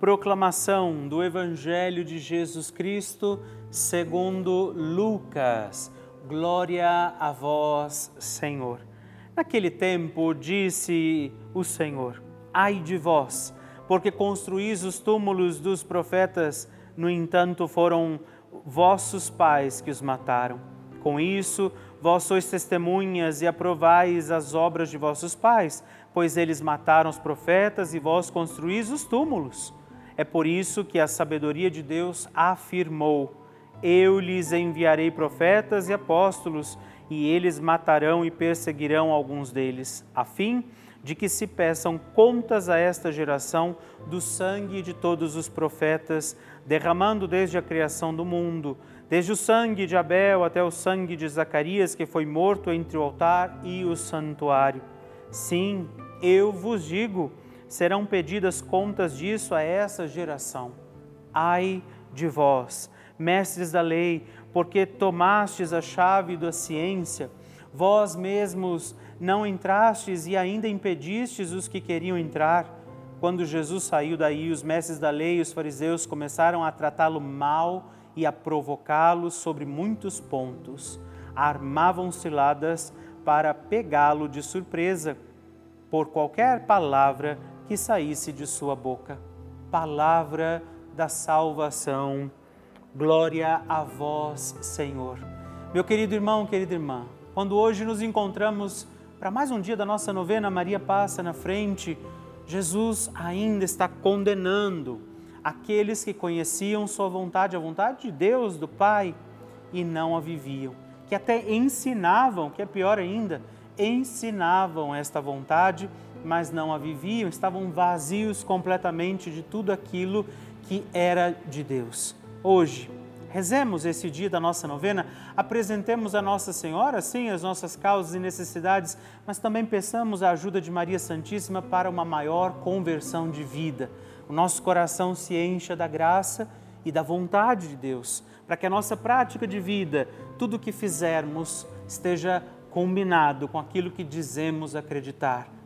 Proclamação do Evangelho de Jesus Cristo segundo Lucas. Glória a vós, Senhor. Naquele tempo disse o Senhor: Ai de vós, porque construís os túmulos dos profetas, no entanto foram vossos pais que os mataram. Com isso, Vós sois testemunhas e aprovais as obras de vossos pais, pois eles mataram os profetas e vós construís os túmulos. É por isso que a sabedoria de Deus afirmou: Eu lhes enviarei profetas e apóstolos, e eles matarão e perseguirão alguns deles, a fim de que se peçam contas a esta geração do sangue de todos os profetas, derramando desde a criação do mundo desde o sangue de Abel até o sangue de Zacarias, que foi morto entre o altar e o santuário. Sim, eu vos digo, serão pedidas contas disso a essa geração. Ai de vós, mestres da lei, porque tomastes a chave da ciência, vós mesmos não entrastes e ainda impedistes os que queriam entrar. Quando Jesus saiu daí, os mestres da lei e os fariseus começaram a tratá-lo mal e a provocá-lo sobre muitos pontos. Armavam ciladas para pegá-lo de surpresa por qualquer palavra que saísse de sua boca. Palavra da salvação. Glória a vós, Senhor. Meu querido irmão, querida irmã, quando hoje nos encontramos para mais um dia da nossa novena, Maria passa na frente, Jesus ainda está condenando aqueles que conheciam Sua vontade, a vontade de Deus, do Pai, e não a viviam, que até ensinavam, que é pior ainda, ensinavam esta vontade, mas não a viviam, estavam vazios completamente de tudo aquilo que era de Deus. Hoje, Rezemos esse dia da nossa novena, apresentemos a Nossa Senhora, sim, as nossas causas e necessidades, mas também peçamos a ajuda de Maria Santíssima para uma maior conversão de vida. O nosso coração se encha da graça e da vontade de Deus, para que a nossa prática de vida, tudo o que fizermos, esteja combinado com aquilo que dizemos acreditar.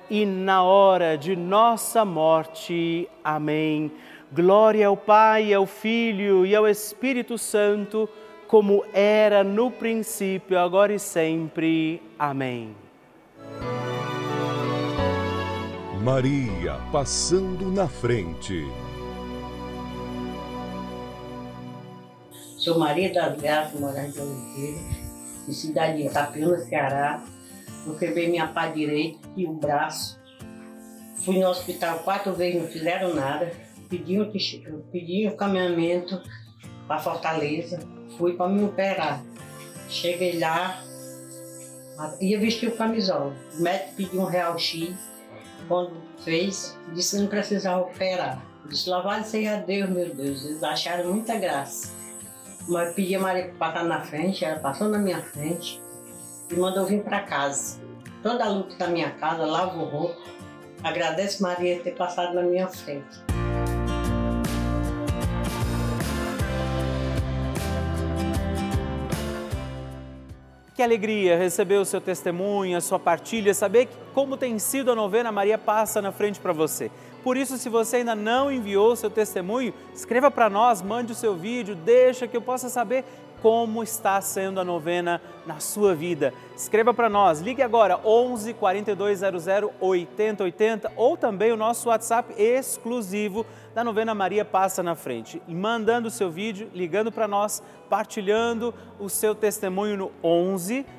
e na hora de nossa morte. Amém. Glória ao Pai, ao Filho e ao Espírito Santo, como era no princípio, agora e sempre. Amém. Maria passando na frente. Sou Maria das Graças, morada de Oliveira, de cidade de Itapiúna, Ceará. Eu quebrei minha pá direita e o braço. Fui no hospital quatro vezes, não fizeram nada pediam, pediam caminhamento para Fortaleza, fui para me operar. Cheguei lá, ia vestir o camisola. O médico pediu um real X, quando fez, disse que não precisava operar. disse, louvado seja Deus, meu Deus, eles acharam muita graça. Mas pedi a Maria para passar na frente, ela passou na minha frente e mandou vir para casa. Toda a luta da minha casa, lavo roupa, agradeço Maria ter passado na minha frente. Que alegria receber o seu testemunho, a sua partilha, saber como tem sido a novena Maria Passa na frente para você. Por isso, se você ainda não enviou o seu testemunho, escreva para nós, mande o seu vídeo, deixa que eu possa saber como está sendo a novena na sua vida. Escreva para nós, ligue agora 11 4200 8080 ou também o nosso WhatsApp exclusivo da novena Maria Passa na Frente. Mandando o seu vídeo, ligando para nós, partilhando o seu testemunho no 11 9